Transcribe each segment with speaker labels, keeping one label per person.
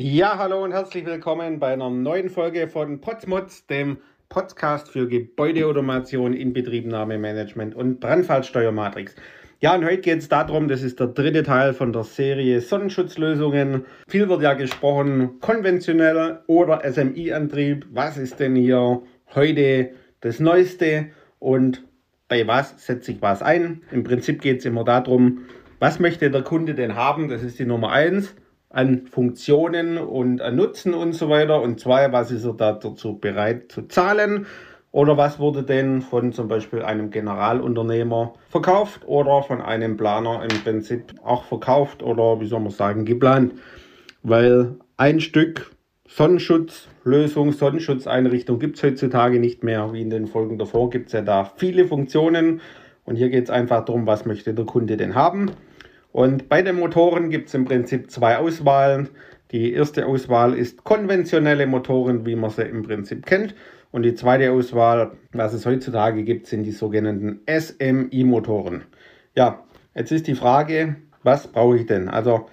Speaker 1: Ja, hallo und herzlich willkommen bei einer neuen Folge von Potsmods, dem Podcast für Gebäudeautomation, Inbetriebnahmemanagement und Brandfallsteuermatrix. Ja, und heute geht es darum, das ist der dritte Teil von der Serie Sonnenschutzlösungen. Viel wird ja gesprochen, konventionell oder SMI-Antrieb. Was ist denn hier heute das Neueste und bei was setze ich was ein? Im Prinzip geht es immer darum, was möchte der Kunde denn haben? Das ist die Nummer eins an Funktionen und an Nutzen und so weiter. Und zwei, was ist er da dazu bereit zu zahlen? Oder was wurde denn von zum Beispiel einem Generalunternehmer verkauft oder von einem Planer im Prinzip auch verkauft oder wie soll man sagen, geplant? Weil ein Stück Sonnenschutzlösung, Sonnenschutzeinrichtung gibt es heutzutage nicht mehr. Wie in den Folgen davor gibt es ja da viele Funktionen. Und hier geht es einfach darum, was möchte der Kunde denn haben. Und bei den Motoren gibt es im Prinzip zwei Auswahlen. Die erste Auswahl ist konventionelle Motoren, wie man sie im Prinzip kennt. Und die zweite Auswahl, was es heutzutage gibt, sind die sogenannten SMI-Motoren. Ja, jetzt ist die Frage, was brauche ich denn? Also,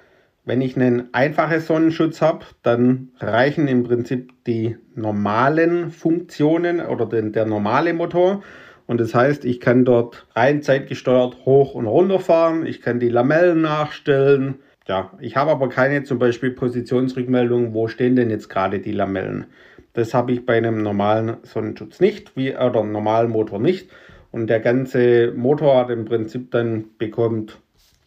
Speaker 1: wenn ich einen einfachen Sonnenschutz habe, dann reichen im Prinzip die normalen Funktionen oder den, der normale Motor. Und das heißt, ich kann dort rein zeitgesteuert hoch und runter fahren. Ich kann die Lamellen nachstellen. Ja, ich habe aber keine zum Beispiel Positionsrückmeldung, wo stehen denn jetzt gerade die Lamellen. Das habe ich bei einem normalen Sonnenschutz nicht, wie, oder normalen Motor nicht. Und der ganze Motor hat im Prinzip dann bekommt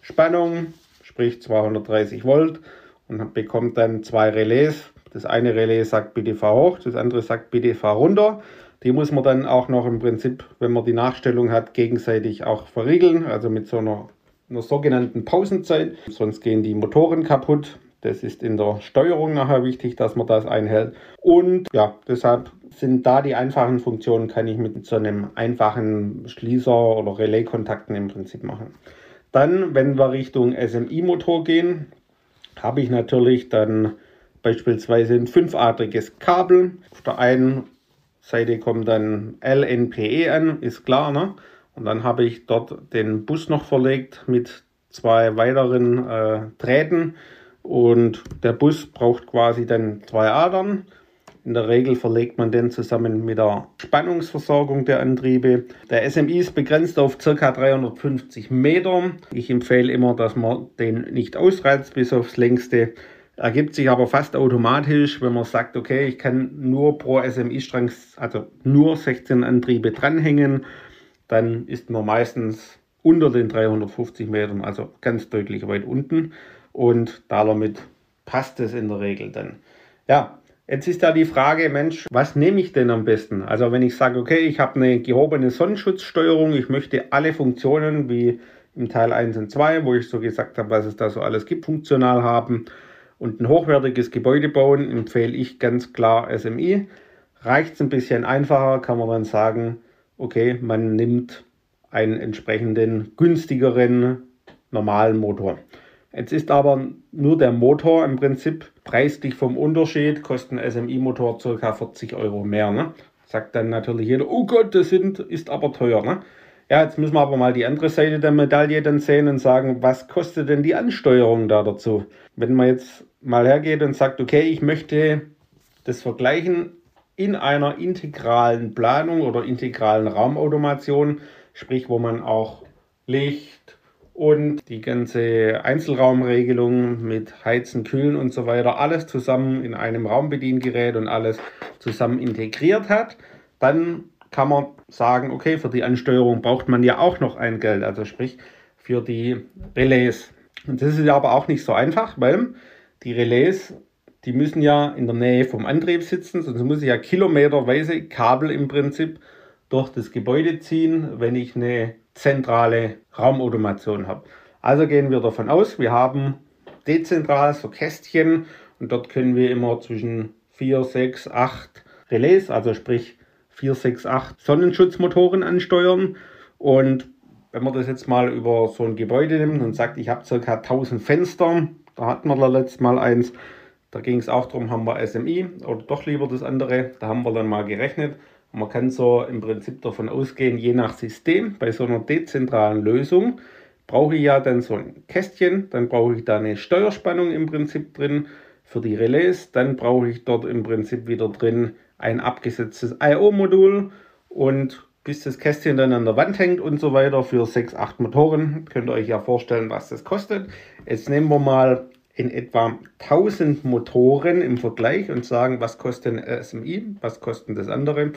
Speaker 1: Spannung, sprich 230 Volt und bekommt dann zwei Relais. Das eine Relais sagt bitte fahr hoch, das andere sagt bitte fahr runter. Die muss man dann auch noch im Prinzip, wenn man die Nachstellung hat, gegenseitig auch verriegeln, also mit so einer, einer sogenannten Pausenzeit. Sonst gehen die Motoren kaputt. Das ist in der Steuerung nachher wichtig, dass man das einhält. Und ja, deshalb sind da die einfachen Funktionen, kann ich mit so einem einfachen Schließer oder Relaiskontakten im Prinzip machen. Dann, wenn wir Richtung SMI-Motor gehen, habe ich natürlich dann beispielsweise ein fünfadriges Kabel. Auf der einen Seite kommt dann LNPE an, ist klar. Ne? Und dann habe ich dort den Bus noch verlegt mit zwei weiteren äh, Drähten. Und der Bus braucht quasi dann zwei Adern. In der Regel verlegt man den zusammen mit der Spannungsversorgung der Antriebe. Der SMI ist begrenzt auf ca. 350 Meter. Ich empfehle immer, dass man den nicht ausreizt bis aufs längste ergibt sich aber fast automatisch, wenn man sagt, okay, ich kann nur pro SMI-Strang, also nur 16 Antriebe dranhängen, dann ist man meistens unter den 350 Metern, also ganz deutlich weit unten. Und damit passt es in der Regel dann. Ja, jetzt ist da die Frage, Mensch, was nehme ich denn am besten? Also wenn ich sage, okay, ich habe eine gehobene Sonnenschutzsteuerung, ich möchte alle Funktionen wie im Teil 1 und 2, wo ich so gesagt habe, was es da so alles gibt, funktional haben und ein hochwertiges Gebäude bauen, empfehle ich ganz klar SMI. Reicht es ein bisschen einfacher, kann man dann sagen, okay, man nimmt einen entsprechenden günstigeren normalen Motor. Jetzt ist aber nur der Motor im Prinzip preislich vom Unterschied, kostet ein SMI-Motor ca. 40 Euro mehr. Ne? Sagt dann natürlich jeder, oh Gott, das sind, ist aber teuer. Ne? Ja, jetzt müssen wir aber mal die andere Seite der Medaille dann sehen und sagen, was kostet denn die Ansteuerung da dazu? Wenn man jetzt mal hergeht und sagt, okay, ich möchte das vergleichen in einer integralen Planung oder integralen Raumautomation, sprich wo man auch Licht und die ganze Einzelraumregelung mit Heizen, Kühlen und so weiter, alles zusammen in einem Raumbediengerät und alles zusammen integriert hat, dann kann man sagen, okay, für die Ansteuerung braucht man ja auch noch ein Geld, also sprich für die Relais. Und das ist aber auch nicht so einfach, weil die Relais, die müssen ja in der Nähe vom Antrieb sitzen, sonst muss ich ja kilometerweise Kabel im Prinzip durch das Gebäude ziehen, wenn ich eine zentrale Raumautomation habe. Also gehen wir davon aus, wir haben dezentral so Kästchen und dort können wir immer zwischen 4, 6, 8 Relais, also sprich 4, 6, 8 Sonnenschutzmotoren ansteuern. Und wenn man das jetzt mal über so ein Gebäude nimmt und sagt, ich habe ca. 1000 Fenster, da hatten wir da letztes Mal eins. Da ging es auch darum, haben wir SMI oder doch lieber das andere. Da haben wir dann mal gerechnet. Und man kann so im Prinzip davon ausgehen, je nach System, bei so einer dezentralen Lösung, brauche ich ja dann so ein Kästchen, dann brauche ich da eine Steuerspannung im Prinzip drin für die Relais. Dann brauche ich dort im Prinzip wieder drin ein abgesetztes I.O.-Modul und bis das Kästchen dann an der Wand hängt und so weiter für 6, 8 Motoren. Könnt ihr euch ja vorstellen, was das kostet. Jetzt nehmen wir mal in etwa 1000 Motoren im Vergleich und sagen, was kostet ein SMI, was kostet das andere.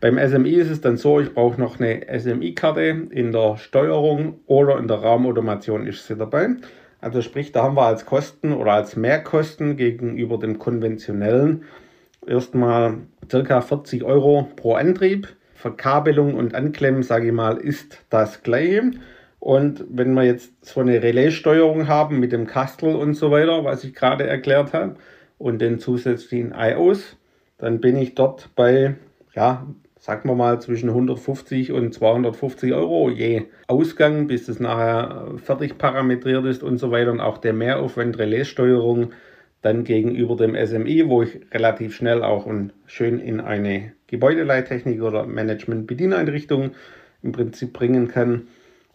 Speaker 1: Beim SMI ist es dann so, ich brauche noch eine SMI-Karte in der Steuerung oder in der Raumautomation ist sie dabei. Also sprich, da haben wir als Kosten oder als Mehrkosten gegenüber dem konventionellen erstmal ca. 40 Euro pro Antrieb. Verkabelung und Anklemmen, sage ich mal, ist das gleiche. Und wenn wir jetzt so eine Relaissteuerung haben mit dem Kastel und so weiter, was ich gerade erklärt habe, und den zusätzlichen IOs, dann bin ich dort bei, ja, sagen wir mal zwischen 150 und 250 Euro je Ausgang, bis das nachher fertig parametriert ist und so weiter. Und auch der Mehraufwand Relaissteuerung dann gegenüber dem SMI, wo ich relativ schnell auch und schön in eine Gebäudeleittechnik oder Management-Bedieneinrichtung im Prinzip bringen kann.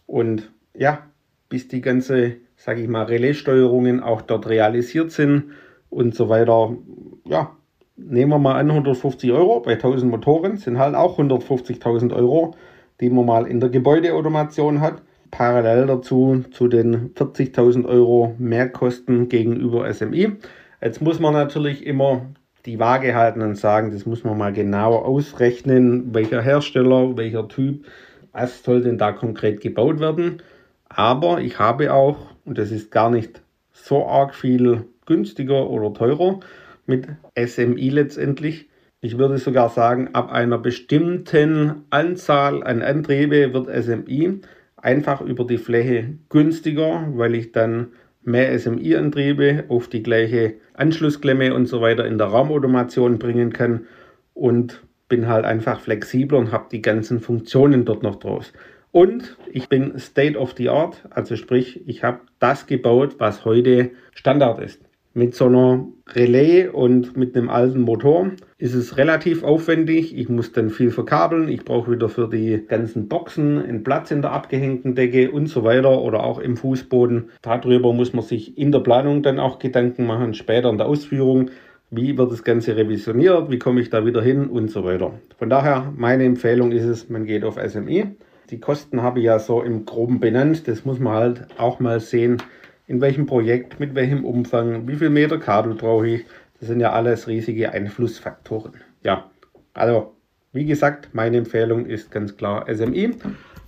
Speaker 1: Und ja, bis die ganze, sage ich mal, Relaissteuerungen auch dort realisiert sind und so weiter, ja, nehmen wir mal an 150 Euro bei 1000 Motoren, sind halt auch 150.000 Euro, die man mal in der Gebäudeautomation hat. Parallel dazu zu den 40.000 Euro Mehrkosten gegenüber SMI. Jetzt muss man natürlich immer die Waage halten und sagen, das muss man mal genau ausrechnen, welcher Hersteller, welcher Typ, was soll denn da konkret gebaut werden. Aber ich habe auch, und das ist gar nicht so arg viel günstiger oder teurer, mit SMI letztendlich. Ich würde sogar sagen, ab einer bestimmten Anzahl an Antriebe wird SMI einfach über die Fläche günstiger, weil ich dann mehr SMI-Antriebe auf die gleiche Anschlussklemme und so weiter in der Raumautomation bringen kann und bin halt einfach flexibler und habe die ganzen Funktionen dort noch draus. Und ich bin State of the Art, also sprich, ich habe das gebaut, was heute Standard ist. Mit so einer Relais und mit einem alten Motor ist es relativ aufwendig. Ich muss dann viel verkabeln. Ich brauche wieder für die ganzen Boxen einen Platz in der abgehängten Decke und so weiter oder auch im Fußboden. Darüber muss man sich in der Planung dann auch Gedanken machen, später in der Ausführung. Wie wird das Ganze revisioniert? Wie komme ich da wieder hin und so weiter. Von daher, meine Empfehlung ist es, man geht auf SMI. Die Kosten habe ich ja so im Groben benannt. Das muss man halt auch mal sehen in welchem Projekt, mit welchem Umfang, wie viel Meter Kabel brauche ich. Das sind ja alles riesige Einflussfaktoren. Ja, also wie gesagt, meine Empfehlung ist ganz klar SMI.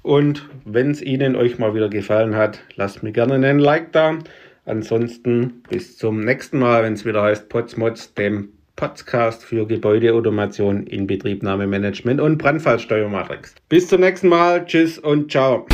Speaker 1: Und wenn es Ihnen euch mal wieder gefallen hat, lasst mir gerne einen Like da. Ansonsten bis zum nächsten Mal, wenn es wieder heißt Potsmods, dem Podcast für Gebäudeautomation, Inbetriebnahmemanagement und Brandfallsteuermatrix. Bis zum nächsten Mal. Tschüss und ciao.